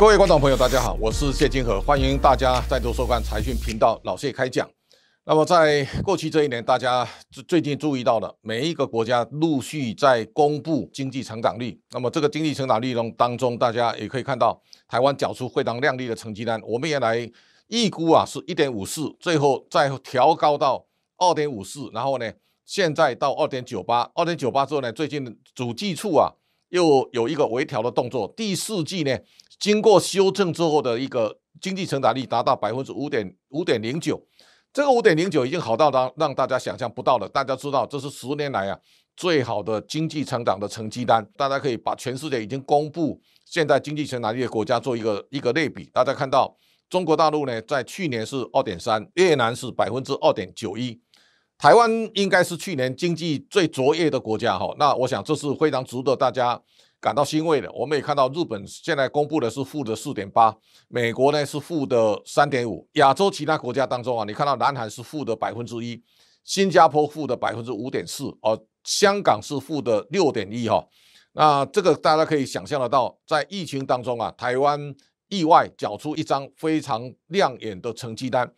各位观众朋友，大家好，我是谢金河，欢迎大家再度收看财讯频道老谢开讲。那么在过去这一年，大家最最近注意到了，每一个国家陆续在公布经济成长率。那么这个经济成长率中当中，大家也可以看到，台湾缴出非常亮丽的成绩单。我们原来预估啊是一点五四，最后再调高到二点五四，然后呢，现在到二点九八，二点九八之后呢，最近主计处啊。又有一个微调的动作，第四季呢，经过修正之后的一个经济成长率达到百分之五点五点零九，这个五点零九已经好到让让大家想象不到了。大家知道这是十年来啊最好的经济成长的成绩单，大家可以把全世界已经公布现在经济成长率的国家做一个一个类比。大家看到中国大陆呢，在去年是二点三，越南是百分之二点九一。台湾应该是去年经济最卓越的国家哈，那我想这是非常值得大家感到欣慰的。我们也看到日本现在公布的是负的四点八，美国呢是负的三点五，亚洲其他国家当中啊，你看到南韩是负的百分之一，新加坡负的百分之五点四，哦，香港是负的六点一哈。那这个大家可以想象得到，在疫情当中啊，台湾意外缴出一张非常亮眼的成绩单。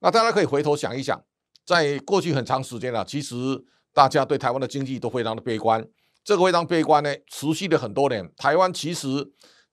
那大家可以回头想一想。在过去很长时间了，其实大家对台湾的经济都非常的悲观。这个非常悲观呢，持续了很多年。台湾其实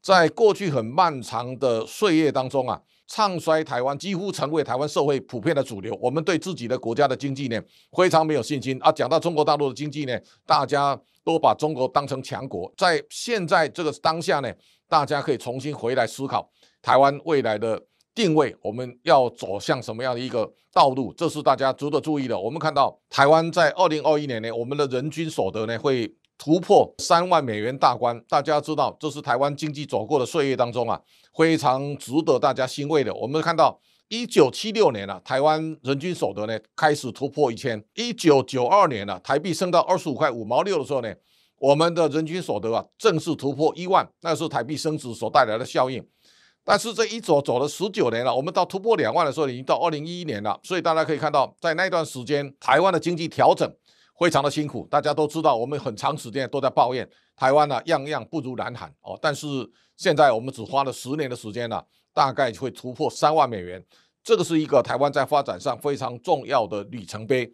在过去很漫长的岁月当中啊，唱衰台湾几乎成为台湾社会普遍的主流。我们对自己的国家的经济呢，非常没有信心啊。讲到中国大陆的经济呢，大家都把中国当成强国。在现在这个当下呢，大家可以重新回来思考台湾未来的。定位，我们要走向什么样的一个道路？这是大家值得注意的。我们看到台湾在二零二一年呢，我们的人均所得呢会突破三万美元大关。大家知道，这是台湾经济走过的岁月当中啊，非常值得大家欣慰的。我们看到一九七六年啊，台湾人均所得呢开始突破一千。一九九二年啊，台币升到二十五块五毛六的时候呢，我们的人均所得啊正式突破一万，那是台币升值所带来的效应。但是这一走走了十九年了，我们到突破两万的时候已经到二零一一年了，所以大家可以看到，在那段时间，台湾的经济调整非常的辛苦。大家都知道，我们很长时间都在抱怨台湾呢、样样不如南韩哦。但是现在我们只花了十年的时间了，大概会突破三万美元，这个是一个台湾在发展上非常重要的里程碑。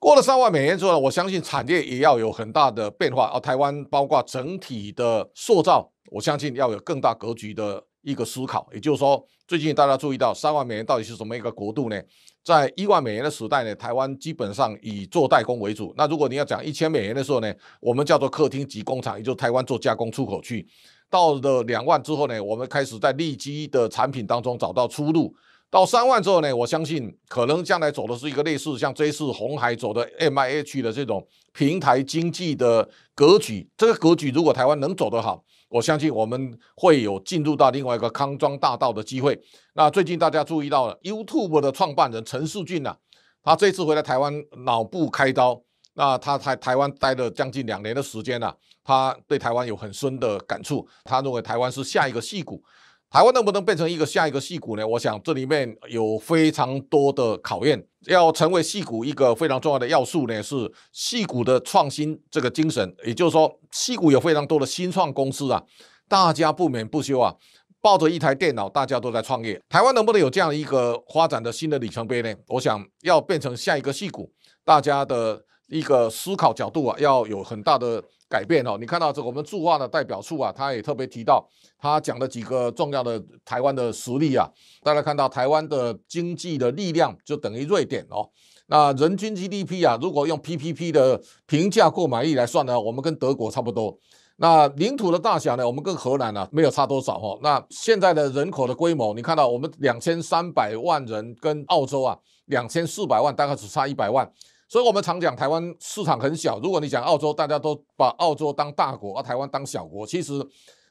过了三万美元之后呢，我相信产业也要有很大的变化。而台湾包括整体的塑造，我相信要有更大格局的。一个思考，也就是说，最近大家注意到三万美元到底是什么一个国度呢？在一万美元的时代呢，台湾基本上以做代工为主。那如果你要讲一千美元的时候呢，我们叫做客厅级工厂，也就是台湾做加工出口去。到了两万之后呢，我们开始在利基的产品当中找到出路。到三万之后呢，我相信可能将来走的是一个类似像这次红海走的 MIH 的这种平台经济的格局。这个格局如果台湾能走得好，我相信我们会有进入到另外一个康庄大道的机会。那最近大家注意到了 YouTube 的创办人陈世俊呐，他这次回来台湾脑部开刀，那他在台湾待了将近两年的时间了，他对台湾有很深的感触，他认为台湾是下一个戏骨。台湾能不能变成一个下一个矽谷呢？我想这里面有非常多的考验。要成为矽谷一个非常重要的要素呢，是矽谷的创新这个精神。也就是说，矽谷有非常多的新创公司啊，大家不眠不休啊，抱着一台电脑，大家都在创业。台湾能不能有这样一个发展的新的里程碑呢？我想要变成下一个矽谷，大家的一个思考角度啊，要有很大的。改变哦，你看到这个我们驻华的代表处啊，他也特别提到，他讲了几个重要的台湾的实力啊。大家看到台湾的经济的力量就等于瑞典哦。那人均 GDP 啊，如果用 PPP 的平价购买力来算呢，我们跟德国差不多。那领土的大小呢，我们跟荷兰呢没有差多少哈。那现在的人口的规模，你看到我们两千三百万人跟澳洲啊两千四百万，大概只差一百万。所以，我们常讲台湾市场很小。如果你讲澳洲，大家都把澳洲当大国，而台湾当小国。其实，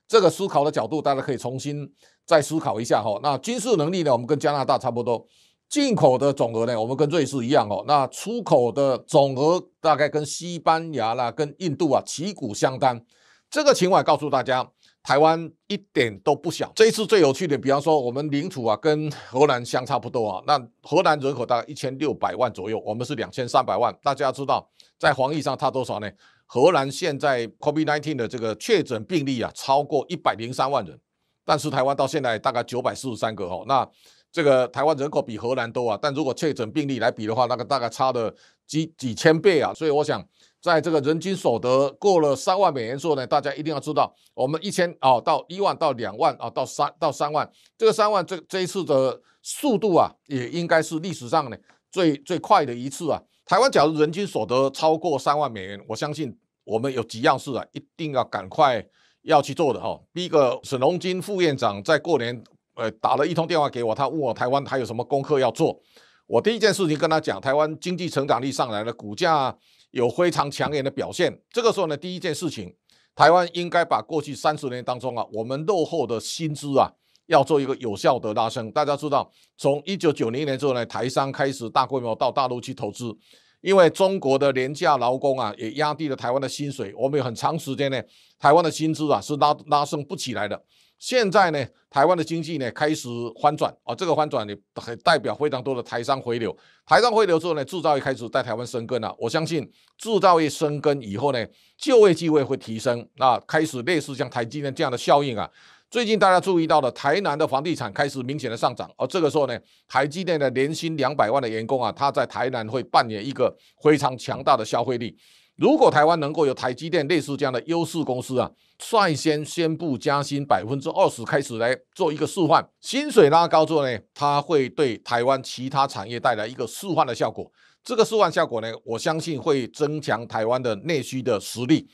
这个思考的角度，大家可以重新再思考一下哈。那军事能力呢，我们跟加拿大差不多；进口的总额呢，我们跟瑞士一样哦。那出口的总额大概跟西班牙啦、跟印度啊旗鼓相当。这个情况告诉大家。台湾一点都不小，这一次最有趣的，比方说我们领土啊跟荷兰相差不多啊，那荷兰人口大概一千六百万左右，我们是两千三百万。大家知道在防疫上差多少呢？荷兰现在 COVID-19 的这个确诊病例啊超过一百零三万人，但是台湾到现在大概九百四十三个哦，那这个台湾人口比荷兰多啊，但如果确诊病例来比的话，那个大概差了几几千倍啊，所以我想。在这个人均所得过了三万美元之后呢，大家一定要知道，我们一千啊到一万到两万啊到三到三万，这个三万这这一次的速度啊，也应该是历史上呢最最快的一次啊。台湾假如人均所得超过三万美元，我相信我们有几样事啊，一定要赶快要去做的哈。第一个，沈荣金副院长在过年呃打了一通电话给我，他问我台湾还有什么功课要做。我第一件事情跟他讲，台湾经济成长力上来了，股价。有非常抢眼的表现。这个时候呢，第一件事情，台湾应该把过去三十年当中啊，我们落后的薪资啊，要做一个有效的拉升。大家知道，从一九九零年之后呢，台商开始大规模到大陆去投资，因为中国的廉价劳工啊，也压低了台湾的薪水。我们有很长时间呢，台湾的薪资啊是拉拉升不起来的。现在呢，台湾的经济呢开始翻转啊，这个翻转呢代表非常多的台商回流。台商回流之后呢，制造业开始在台湾生根了。我相信制造业生根以后呢，就业机会会提升。那开始类似像台积电这样的效应啊。最近大家注意到了，台南的房地产开始明显的上涨。而这个时候呢，台积电的年薪两百万的员工啊，他在台南会扮演一个非常强大的消费力。如果台湾能够有台积电类似这样的优势公司啊，率先宣布加薪百分之二十，开始来做一个示范，薪水拉高之后呢，它会对台湾其他产业带来一个示范的效果。这个示范效果呢，我相信会增强台湾的内需的实力。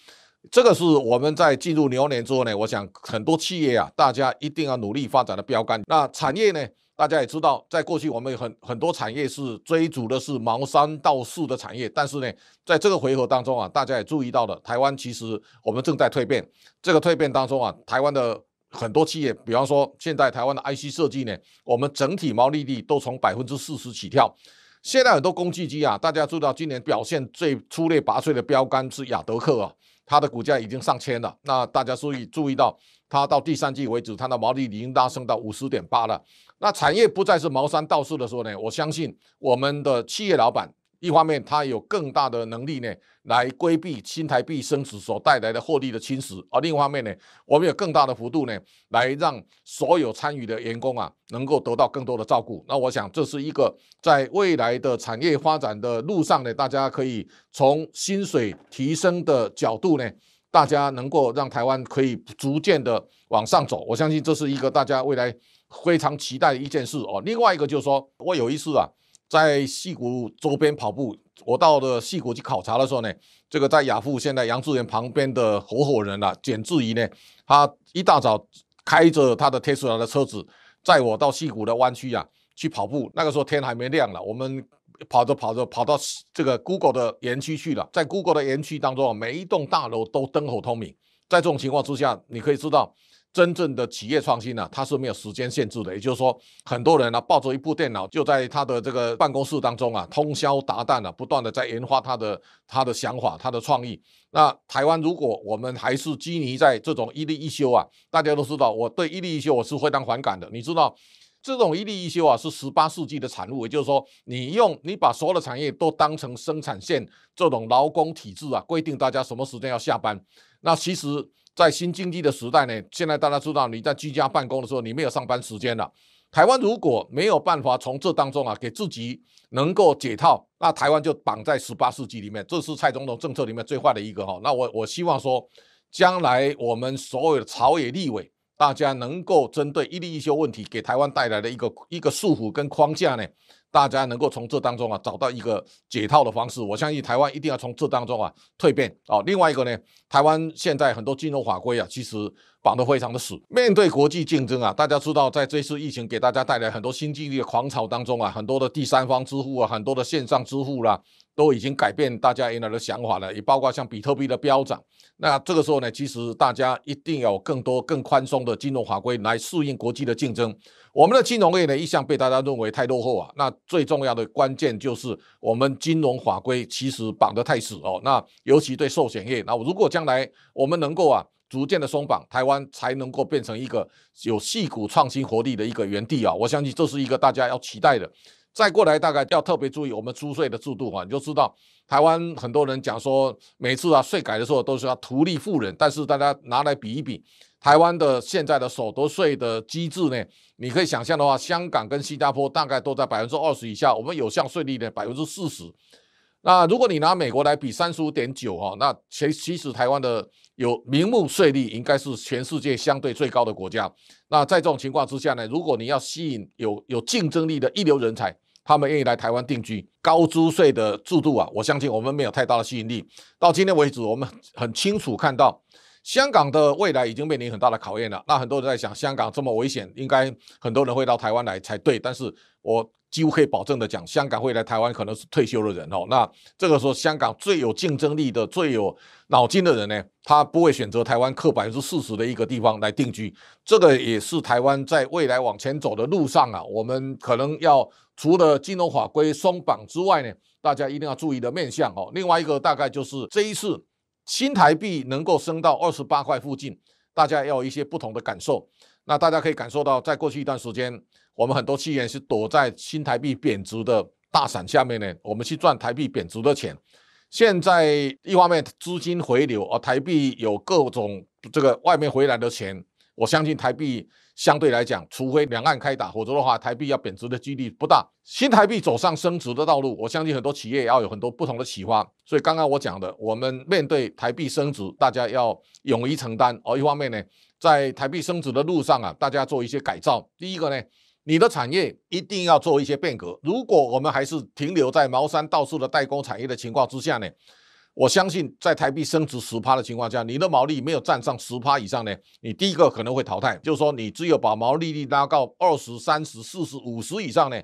这个是我们在进入牛年之后呢，我想很多企业啊，大家一定要努力发展的标杆。那产业呢？大家也知道，在过去我们有很很多产业是追逐的是毛三到四的产业，但是呢，在这个回合当中啊，大家也注意到了，台湾其实我们正在蜕变。这个蜕变当中啊，台湾的很多企业，比方说现在台湾的 IC 设计呢，我们整体毛利率都从百分之四十起跳。现在很多工具机啊，大家知道今年表现最出类拔萃的标杆是亚德客啊，它的股价已经上千了。那大家注意注意到。它到第三季为止，它的毛利率已经拉升到五十点八了。那产业不再是茅山道士的时候呢，我相信我们的企业老板，一方面他有更大的能力呢，来规避新台币升值所带来的获利的侵蚀；而另一方面呢，我们有更大的幅度呢，来让所有参与的员工啊，能够得到更多的照顾。那我想这是一个在未来的产业发展的路上呢，大家可以从薪水提升的角度呢。大家能够让台湾可以逐渐的往上走，我相信这是一个大家未来非常期待的一件事哦。另外一个就是说，我有一次啊，在矽谷周边跑步，我到了矽谷去考察的时候呢，这个在雅富现在杨致远旁边的合伙人啊，简志怡呢，他一大早开着他的特斯拉的车子载我到矽谷的湾区啊去跑步，那个时候天还没亮了，我们。跑着跑着跑到这个 Google 的园区去了，在 Google 的园区当中啊，每一栋大楼都灯火通明。在这种情况之下，你可以知道，真正的企业创新呢，它是没有时间限制的。也就是说，很多人呢抱着一部电脑，就在他的这个办公室当中啊，通宵达旦的不断的在研发他的他的想法、他的创意。那台湾如果我们还是拘泥在这种一例一休啊，大家都知道，我对一例一休我是非常反感的。你知道？这种一例一休啊，是十八世纪的产物。也就是说，你用你把所有的产业都当成生产线，这种劳工体制啊，规定大家什么时间要下班。那其实，在新经济的时代呢，现在大家知道，你在居家办公的时候，你没有上班时间了。台湾如果没有办法从这当中啊，给自己能够解套，那台湾就绑在十八世纪里面。这是蔡总统政策里面最坏的一个哈。那我我希望说，将来我们所有的朝野立委。大家能够针对一例一休问题给台湾带来的一个一个束缚跟框架呢，大家能够从这当中啊找到一个解套的方式。我相信台湾一定要从这当中啊蜕变哦。另外一个呢，台湾现在很多金融法规啊，其实绑得非常的死。面对国际竞争啊，大家知道在这次疫情给大家带来很多新经济的狂潮当中啊，很多的第三方支付啊，很多的线上支付啦、都已经改变大家原来的想法了，也包括像比特币的飙涨。那这个时候呢，其实大家一定要有更多更宽松的金融法规来适应国际的竞争。我们的金融业呢，一向被大家认为太落后啊。那最重要的关键就是我们金融法规其实绑得太死哦。那尤其对寿险业，那如果将来我们能够啊。逐渐的松绑，台湾才能够变成一个有细骨创新活力的一个园地啊！我相信这是一个大家要期待的。再过来大概要特别注意我们租税的制度啊，你就知道台湾很多人讲说每次啊税改的时候都是要图利富人，但是大家拿来比一比，台湾的现在的所得税的机制呢，你可以想象的话，香港跟新加坡大概都在百分之二十以下，我们有效税率呢百分之四十。那如果你拿美国来比三十五点九哈，那其其实台湾的有名目税率应该是全世界相对最高的国家。那在这种情况之下呢，如果你要吸引有有竞争力的一流人才，他们愿意来台湾定居，高租税的制度啊，我相信我们没有太大的吸引力。到今天为止，我们很清楚看到香港的未来已经面临很大的考验了。那很多人在想，香港这么危险，应该很多人会到台湾来才对。但是我。几乎可以保证的讲，香港会来台湾可能是退休的人哦。那这个时候，香港最有竞争力的、最有脑筋的人呢，他不会选择台湾扣百分之四十的一个地方来定居。这个也是台湾在未来往前走的路上啊，我们可能要除了金融法规松绑之外呢，大家一定要注意的面向哦。另外一个大概就是这一次新台币能够升到二十八块附近，大家要有一些不同的感受。那大家可以感受到，在过去一段时间，我们很多企业是躲在新台币贬值的大伞下面呢，我们去赚台币贬值的钱。现在一方面资金回流，而台币有各种这个外面回来的钱，我相信台币相对来讲，除非两岸开打，否则的话，台币要贬值的几率不大。新台币走上升值的道路，我相信很多企业也要有很多不同的启发。所以刚刚我讲的，我们面对台币升值，大家要勇于承担。而一方面呢，在台币升值的路上啊，大家做一些改造。第一个呢，你的产业一定要做一些变革。如果我们还是停留在毛三到四的代工产业的情况之下呢，我相信在台币升值十趴的情况下，你的毛利没有站上十趴以上呢，你第一个可能会淘汰。就是说，你只有把毛利率拉到二十、三十、四十、五十以上呢，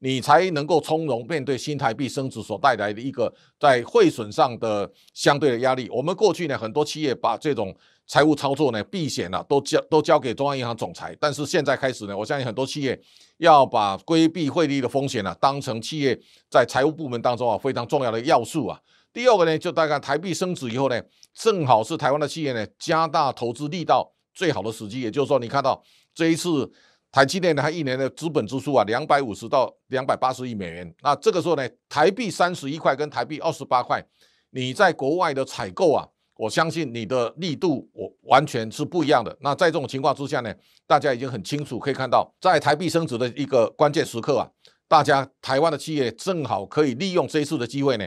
你才能够从容面对新台币升值所带来的一个在汇损上的相对的压力。我们过去呢，很多企业把这种财务操作呢，避险呢，都交都交给中央银行总裁。但是现在开始呢，我相信很多企业要把规避汇率的风险呢，当成企业在财务部门当中啊非常重要的要素啊。第二个呢，就大概台币升值以后呢，正好是台湾的企业呢加大投资力道最好的时机。也就是说，你看到这一次台积电呢，它一年的资本支出啊，两百五十到两百八十亿美元。那这个时候呢，台币三十一块跟台币二十八块，你在国外的采购啊。我相信你的力度，我完全是不一样的。那在这种情况之下呢，大家已经很清楚可以看到，在台币升值的一个关键时刻啊，大家台湾的企业正好可以利用这一次的机会呢，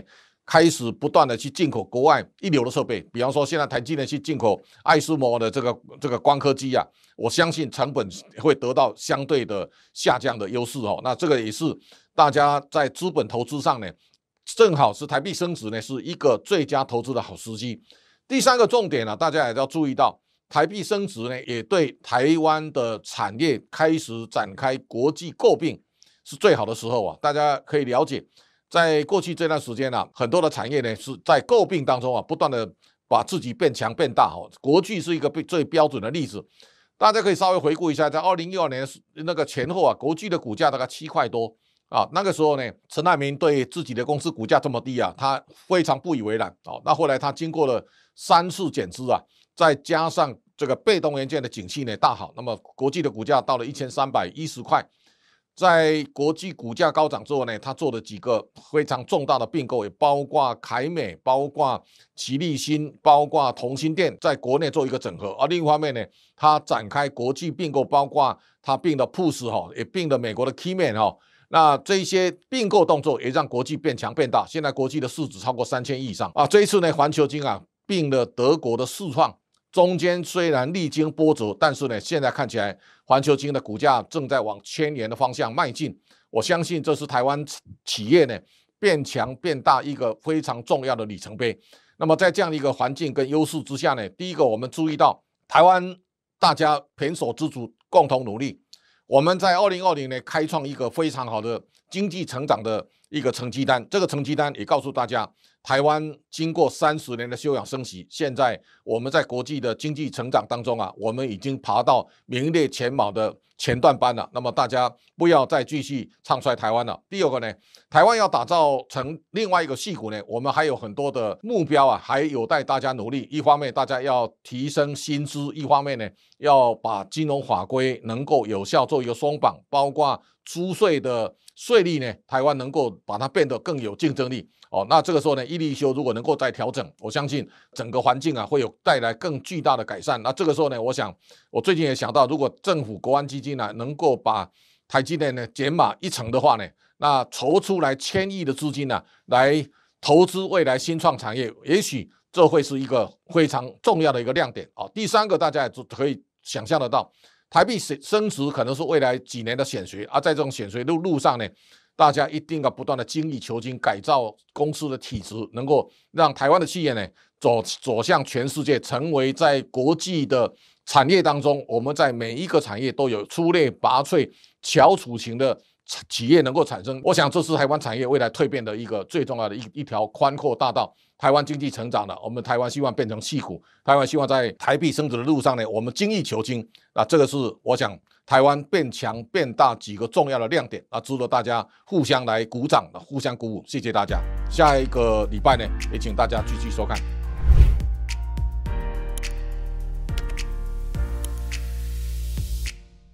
开始不断的去进口国外一流的设备。比方说，现在台积电去进口爱斯摩的这个这个光刻机啊，我相信成本会得到相对的下降的优势哦。那这个也是大家在资本投资上呢，正好是台币升值呢，是一个最佳投资的好时机。第三个重点呢、大家也要注意到，台币升值呢，也对台湾的产业开始展开国际诟病是最好的时候啊。大家可以了解，在过去这段时间呢、啊，很多的产业呢是在诟病当中啊，不断的把自己变强变大哦。国巨是一个被最标准的例子，大家可以稍微回顾一下，在二零一二年那个前后啊，国巨的股价大概七块多。啊，那个时候呢，陈爱民对自己的公司股价这么低啊，他非常不以为然。哦，那后来他经过了三次减资啊，再加上这个被动元件的景气呢大好，那么国际的股价到了一千三百一十块。在国际股价高涨之后呢，他做了几个非常重大的并购，也包括凯美、包括奇力新、包括同心店，在国内做一个整合。而另一方面呢，他展开国际并购，包括他并的 PUS 哈，也并了美国的 Keyman 哈。那这些并购动作也让国际变强变大，现在国际的市值超过三千亿以上啊！这一次呢，环球晶啊并了德国的世创，中间虽然历经波折，但是呢，现在看起来环球金的股价正在往千元的方向迈进。我相信这是台湾企业呢变强变大一个非常重要的里程碑。那么在这样的一个环境跟优势之下呢，第一个我们注意到台湾大家胼手胝足，共同努力。我们在二零二零年开创一个非常好的经济成长的一个成绩单，这个成绩单也告诉大家，台湾经过三十年的休养生息，现在我们在国际的经济成长当中啊，我们已经爬到名列前茅的。前段班了，那么大家不要再继续唱衰台湾了。第二个呢，台湾要打造成另外一个戏骨呢，我们还有很多的目标啊，还有待大家努力。一方面，大家要提升薪资；一方面呢，要把金融法规能够有效做一个松绑，包括租税的税率呢，台湾能够把它变得更有竞争力哦。那这个时候呢，一例一休如果能够再调整，我相信整个环境啊会有带来更巨大的改善。那这个时候呢，我想我最近也想到，如果政府国安基金呢、啊、能够把台积电呢减码一成的话呢，那筹出来千亿的资金呢、啊、来投资未来新创产业，也许这会是一个非常重要的一个亮点、哦。第三个，大家也可以想象得到。台币升升值可能是未来几年的显学，而在这种显学路路上呢，大家一定要不断的精益求精，改造公司的体制，能够让台湾的企业呢走走向全世界，成为在国际的产业当中，我们在每一个产业都有出类拔萃、翘楚型的企业能够产生。我想这是台湾产业未来蜕变的一个最重要的一一条宽阔大道。台湾经济成长了，我们台湾希望变成矽谷。台湾希望在台币升值的路上呢，我们精益求精。那这个是我想台湾变强变大几个重要的亮点啊，值得大家互相来鼓掌，互相鼓舞。谢谢大家。下一个礼拜呢，也请大家继续收看。